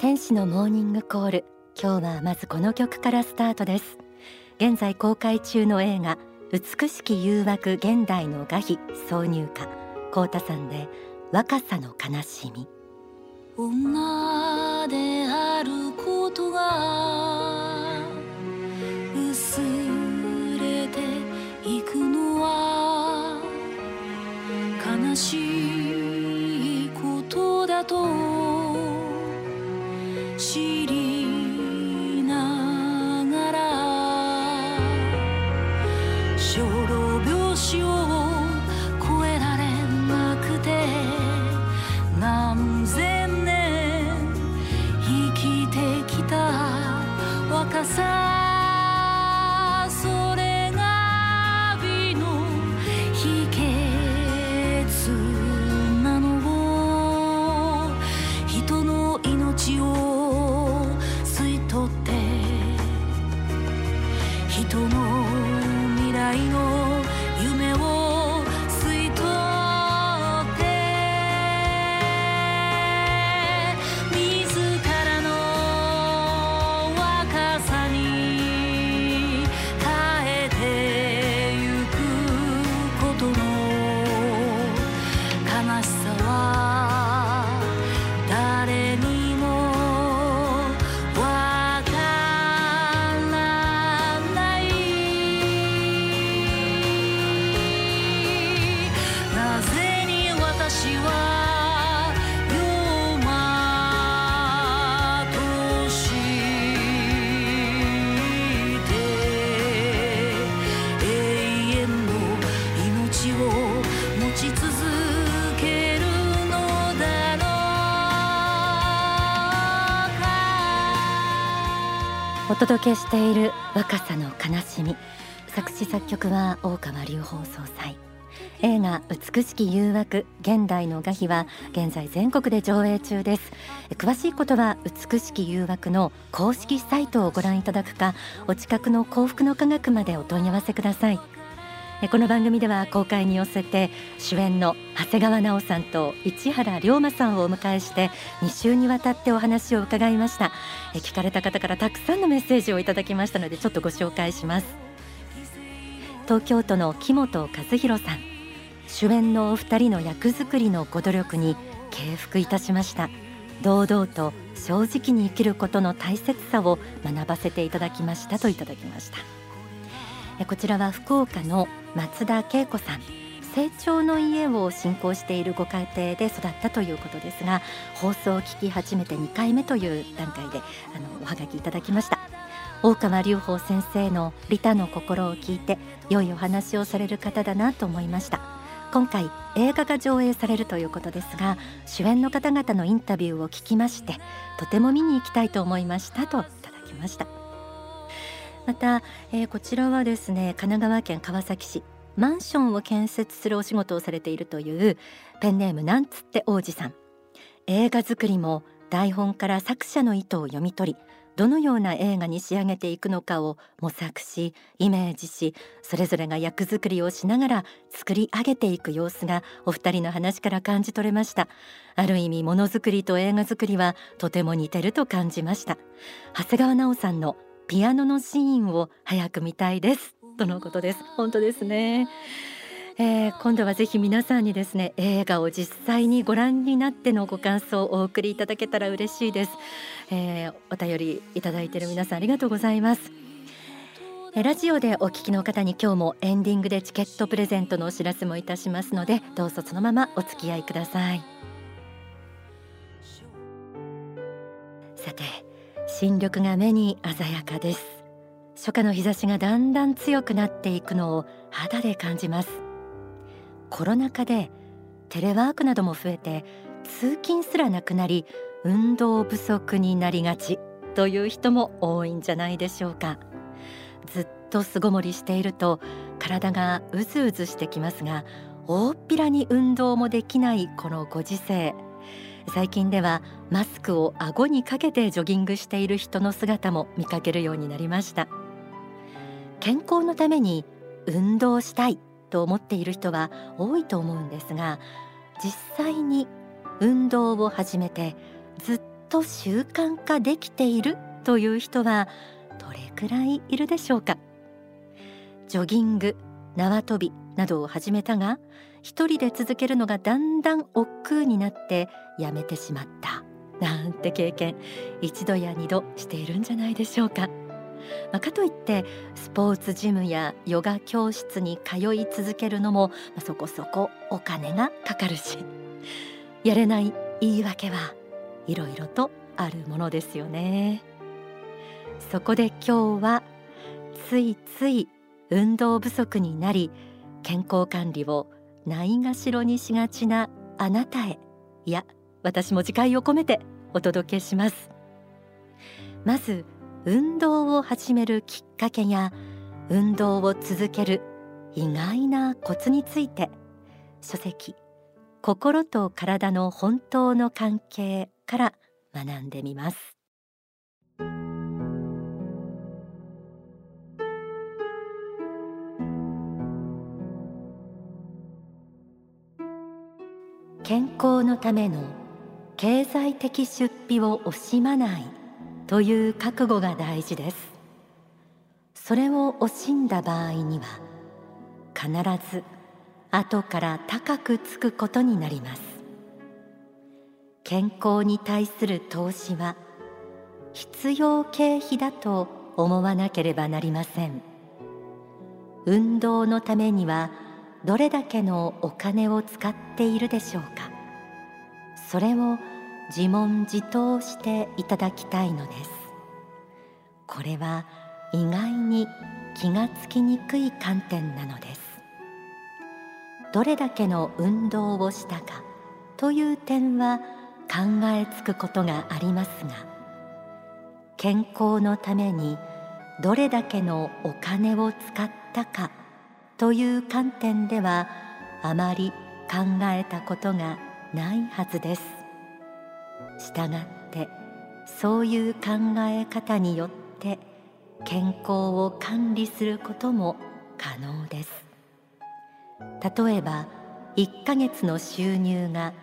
天使のモーニングコール。今日はまずこの曲からスタートです。現在公開中の映画美しき誘惑現代の画碑挿入歌。コータさんで若さの悲しみ。女小老病死を超えられなくて何千年生きてきた若さ。届けしている若さの悲しみ。作詞作曲は大川隆法総裁。映画美しき誘惑現代の画碑は現在全国で上映中です。詳しいことは美しき誘惑の公式サイトをご覧いただくかお近くの幸福の科学までお問い合わせください。この番組では公開に寄せて主演の長谷川奈緒さんと市原龍馬さんをお迎えして2週にわたってお話を伺いました。聞かれた方からたくさんのメッセージをいただきましたのでちょっとご紹介します。東京都の木本和弘さん。主演のお二人の役作りのご努力に敬服いたしました。堂々と正直に生きることの大切さを学ばせていただきましたといただきました。こちらは福岡の松田恵子さん。成長の家を信仰しているご家庭で育ったということですが放送を聞き始めて2回目という段階であのおはがきいただきました。大川隆法先生の利他の心を聞いて良いお話をされる方だなと思いました。今回映画が上映されるということですが主演の方々のインタビューを聞きましてとても見に行きたいと思いましたといただきました。また、えーこちらはですね神奈川県川崎市マンションを建設するお仕事をされているというペンネームなんつって王子さん。映画作りも台本から作者の意図を読み取りどのような映画に仕上げていくのかを模索しイメージしそれぞれが役作りをしながら作り上げていく様子がお二人の話から感じ取れました。ある意味ものづくりと映画作りはとても似てると感じました。長谷川奈緒さんのピアノのシーンを早く見たいです。とのことです。本当ですね。えー今度はぜひ皆さんにですね映画を実際にご覧になってのご感想をお送りいただけたら嬉しいです、えーお便りいただいている皆さんありがとうございます。えーラジオでお聞きの方に今日もエンディングでチケットプレゼントのお知らせもいたしますのでどうぞそのままお付き合いください。さて新緑が目に鮮やかです。初夏の日差しがだんだん強くなっていくのを肌で感じます。コロナ禍でテレワークなども増えて通勤すらなくなり運動不足になりがちという人も多いんじゃないでしょうか。ずっと巣ごもりしていると体がうずうずしてきますが大っぴらに運動もできないこのご時世。最近ではマスクを顎にかけてジョギングしている人の姿も見かけるようになりました。健康のために運動したいと思っている人は多いと思うんですが実際に運動を始めてずっと習慣化できているという人はどれくらいいるでしょうか？ジョギング縄跳びなどを始めたが一人で続けるのがだんだん億劫になってやめてしまったなんて経験一度や二度しているんじゃないでしょうか。まあ、かといってスポーツジムやヨガ教室に通い続けるのも、まあ、そこそこお金がかかるしやれない言い訳はいろいろとあるものですよね。そこで今日はついつい運動不足になり健康管理をないがしろにしがちなあなたへ。いや私も自戒を込めてお届けします。まず運動を始めるきっかけや運動を続ける意外なコツについて書籍心と体の本当の関係から学んでみます。健康のための経済的出費を惜しまないという覚悟が大事です。それを惜しんだ場合には必ず後から高くつくことになります。健康に対する投資は必要経費だと思わなければなりません。運動のためにはどれだけのお金を使っているでしょうか。それを自問自答していただきたいのです。これは意外に気がつきにくい観点なのです。どれだけの運動をしたかという点は考えつくことがありますが健康のためにどれだけのお金を使ったかという観点ではあまり考えたことがないはずです。したがってそういう考え方によって健康を管理することも可能です。例えば1ヶ月の収入が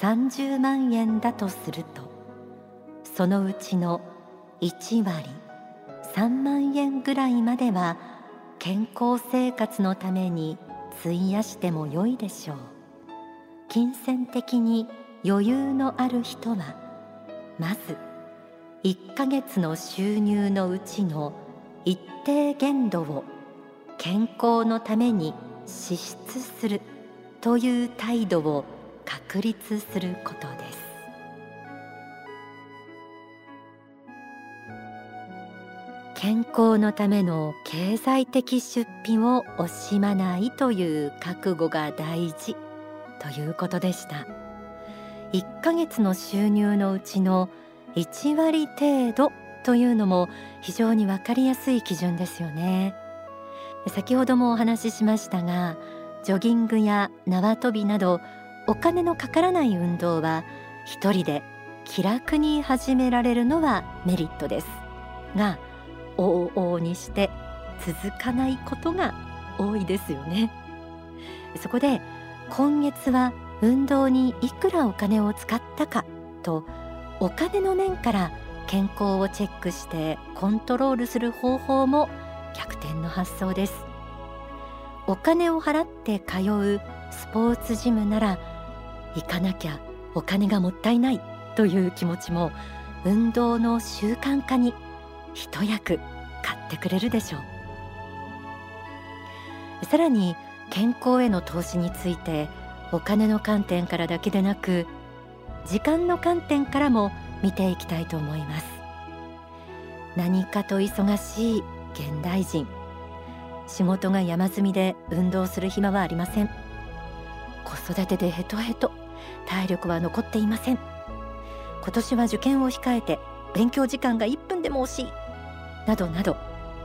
30万円だとするとそのうちの1割3万円ぐらいまでは健康生活のために費やしても良いでしょう。金銭的に余裕のある人はまず1ヶ月の収入のうちの一定限度を健康のために支出するという態度を確立することです。健康のための経済的出費を惜しまないという覚悟が大事。ということでした。1ヶ月の収入のうちの1割程度というのも非常に分かりやすい基準ですよね。先ほどもお話ししましたがジョギングや縄跳びなどお金のかからない運動は一人で気楽に始められるのはメリットです。が往々にして続かないことが多いですよね。そこで今月は運動にいくらお金を使ったかとお金の面から健康をチェックしてコントロールする方法も逆転の発想です。お金を払って通うスポーツジムなら行かなきゃお金がもったいないという気持ちも運動の習慣化に一役買ってくれるでしょう。さらに健康への投資についてお金の観点からだけでなく時間の観点からも見ていきたいと思います。何かと忙しい現代人仕事が山積みで運動する暇はありません。子育てでヘトヘト体力は残っていません。今年は受験を控えて勉強時間が1分でも惜しい。などなど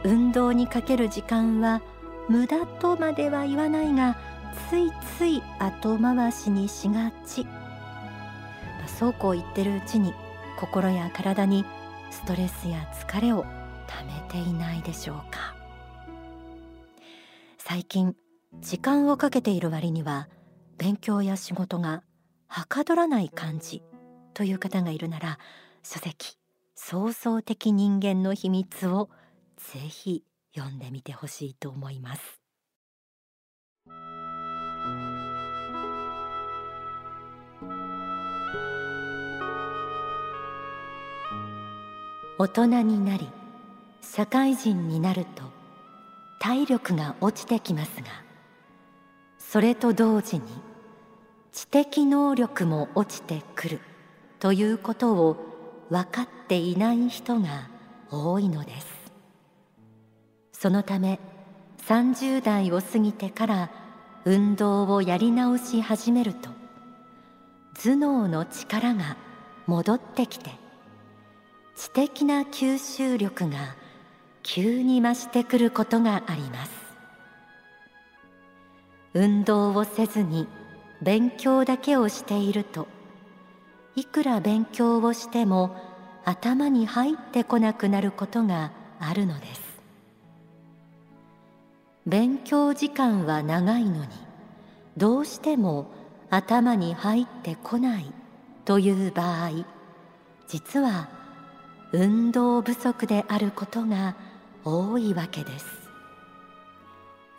運動にかける時間は無駄とまでは言わないがついつい後回しにしがち。そうこう言ってるうちに心や体にストレスや疲れをためていないでしょうか。最近時間をかけている割には勉強や仕事がはかどらない感じという方がいるなら書籍創造的人間の秘密をぜひ読んでみてほしいと思います。大人になり社会人になると体力が落ちてきますがそれと同時に知的能力も落ちてくるということを分かっていない人が多いのです。そのため30代を過ぎてから運動をやり直し始めると頭脳の力が戻ってきて知的な吸収力が急に増してくることがあります。運動をせずに勉強だけをしているといくら勉強をしても頭に入ってこなくなることがあるのです。勉強時間は長いのにどうしても頭に入ってこないという場合実は運動不足であることが多いわけです。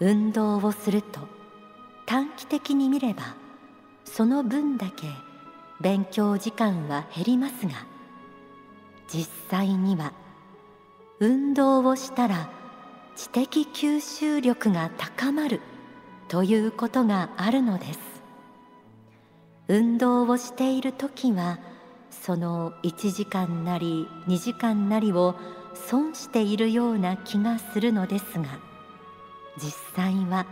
運動をすると短期的に見ればその分だけ勉強時間は減りますが実際には運動をしたら知的吸収力が高まるということがあるのです。運動をしている時はその1時間なり2時間なりを損しているような気がするのですが実際は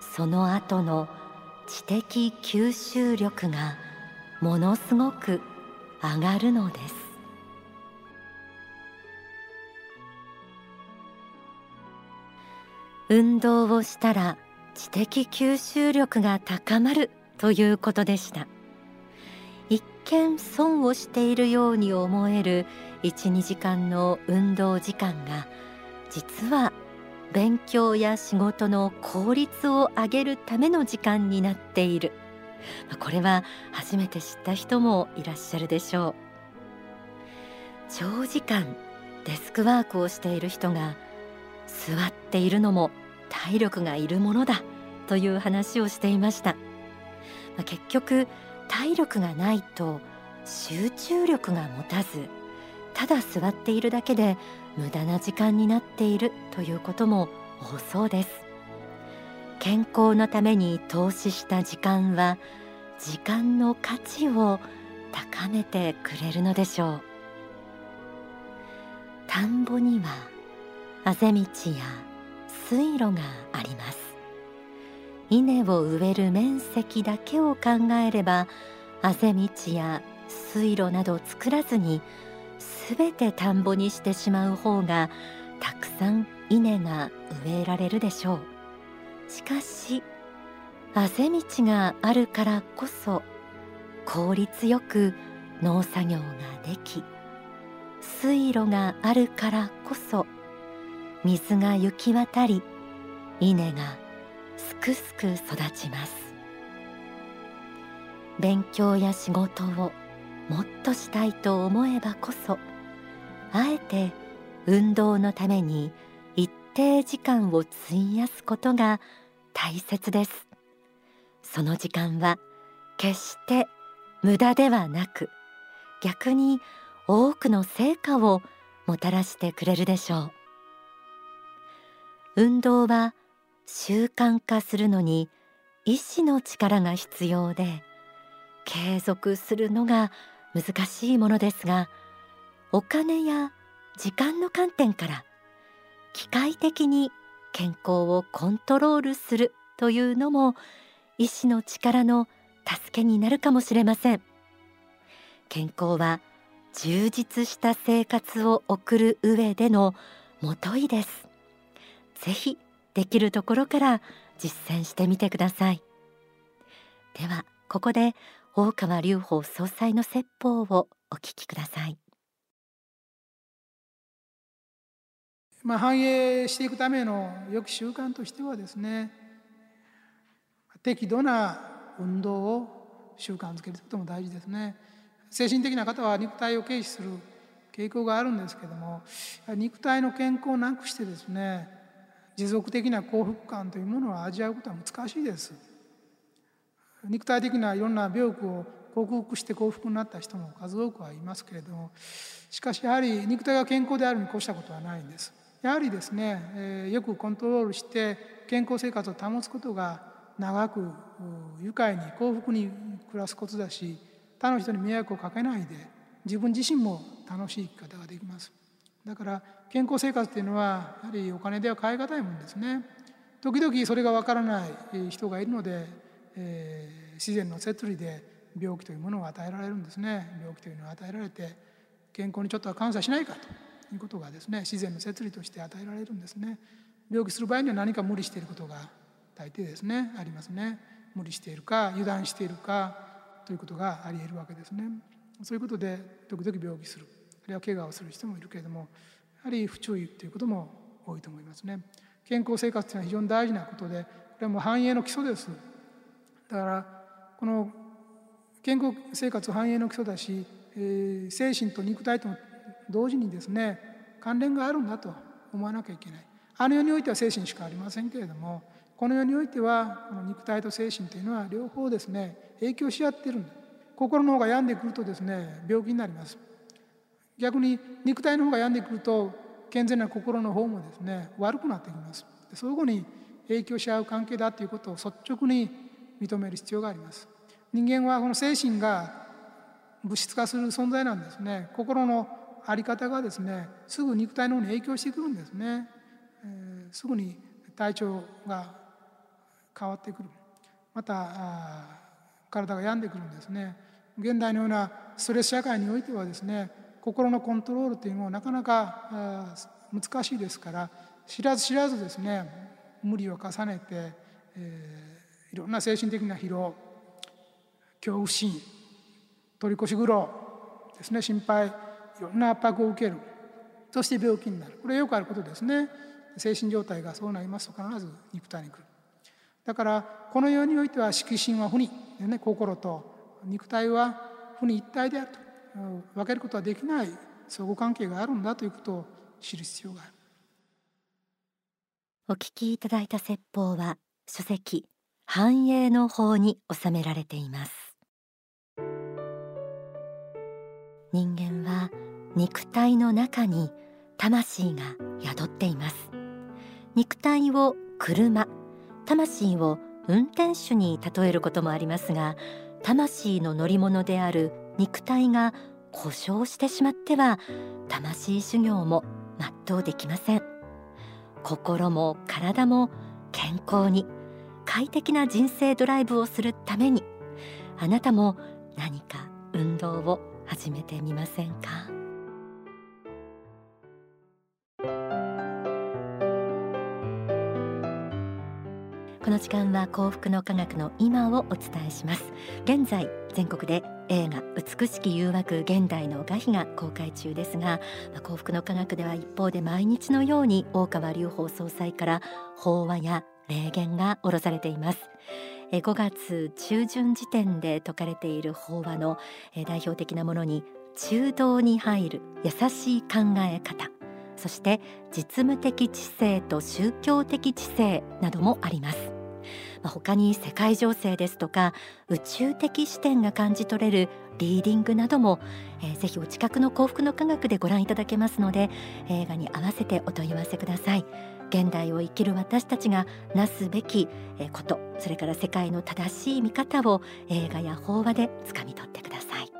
その後の知的吸収力がものすごく上がるのです。運動をしたら知的吸収力が高まるということでした。一見損をしているように思える12時間の運動時間が実は勉強や仕事の効率を上げるための時間になっている。これは初めて知った人もいらっしゃるでしょう。長時間デスクワークをしている人が座っているのも体力がいるものだという話をしていました。結局体力がないと集中力が持たずただ座っているだけで無駄な時間になっているということも多そうです。健康のために投資した時間は時間の価値を高めてくれるのでしょう。田んぼにはあぜ道や水路があります。稲を植える面積だけを考えればあぜ道や水路など作らずにすべて田んぼにしてしまう方がたくさん稲が植えられるでしょう。しかしあぜ道があるからこそ効率よく農作業ができ水路があるからこそ水が行き渡り稲がすくすく育ちます。勉強や仕事をもっとしたいと思えばこそあえて運動のために一定時間を費やすことが大切です。その時間は決して無駄ではなく逆に多くの成果をもたらしてくれるでしょう。運動は習慣化するのに意志の力が必要で継続するのが難しいものですがお金や時間の観点から機械的に健康をコントロールするというのも医師の力の助けになるかもしれません。健康は充実した生活を送る上でのもといです。ぜひできるところから実践してみてください。ではここで大川隆法総裁の説法をお聞きください。まあ、反映していくための良き習慣としてはですね適度な運動を習慣づけることも大事ですね。精神的な方は肉体を軽視する傾向があるんですけども肉体の健康をなくしてですね持続的な幸福感というものを味わうことは難しいです。肉体的ないろんな病気を克服して幸福になった人も数多くはいますけれどもしかしやはり肉体が健康であるに越したことはないんです。やはりですね、えー、よくコントロールして健康生活を保つことが長く愉快に幸福に暮らすことだし他の人に迷惑をかけないで自分自身も楽しい生き方ができます。だから健康生活っていうのはやはりお金では買い難いもんですね。時々それがわからない人がいるので、えー、自然の摂理で病気というものが与えられるんですね。病気というのを与えられて健康にちょっとは感謝しないかということがですね自然の摂理として与えられるんですね。病気する場合には何か無理していることが大抵ですねありますね。無理しているか油断しているかということがありえるわけですね。そういうことで時々病気する。るいは怪我をする人もいるけれどもやはり不注意ということも多いと思いますね。健康生活というのは非常に大事なことでこれはもう繁栄の基礎です。だからこの健康生活繁栄の基礎だし、えー、精神と肉体と同時にですね関連があるんだと思わなきゃいけない。あの世においては精神しかありませんけれどもこの世においてはこの肉体と精神というのは両方ですね影響し合ってるんだ。心の方が病んでくるとですね病気になります。逆に肉体の方が病んでくると健全な心の方もですね悪くなってきます。相互に影響し合う関係だということを率直に認める必要があります。人間はこの精神が物質化する存在なんですね。心の在り方がですねすぐ肉体の方に影響してくるんですね、えー、すぐに体調が変わってくる。また体が病んでくるんですね。現代のようなストレス社会においてはですね心のコントロールというのはなかなか難しいですから知らず知らずですね無理を重ねて、えー、いろんな精神的な疲労恐怖心取り越し苦労ですね心配いろんな圧迫を受ける。そして病気になる。これよくあることですね。精神状態がそうなりますと必ず肉体に来る。だからこの世においては色心は不に、ね、心と肉体は不に一体であると。分けることはできない相互関係があるんだということを知る必要がある。お聞きいただいた説法は書籍繁栄の法に収められています。人間は肉体の中に魂が宿っています。肉体を車魂を運転手に例えることもありますが魂の乗り物である肉体が故障してしまっては魂修行も全うできません。心も体も健康に快適な人生ドライブをするためにあなたも何か運動を始めてみませんか？この時間は幸福の科学の今をお伝えします。現在全国で映画美しき誘惑現代の画碑が公開中ですが幸福の科学では一方で毎日のように大川隆法総裁から法話や霊言が下ろされています。5月中旬時点で説かれている法話の代表的なものに中道に入る優しい考え方そして実務的知性と宗教的知性などもあります。他に世界情勢ですとか宇宙的視点が感じ取れるリーディングなども、えー、ぜひお近くの幸福の科学でご覧いただけますので映画に合わせてお問い合わせください。現代を生きる私たちがなすべきことそれから世界の正しい見方を映画や法話でつかみ取ってください。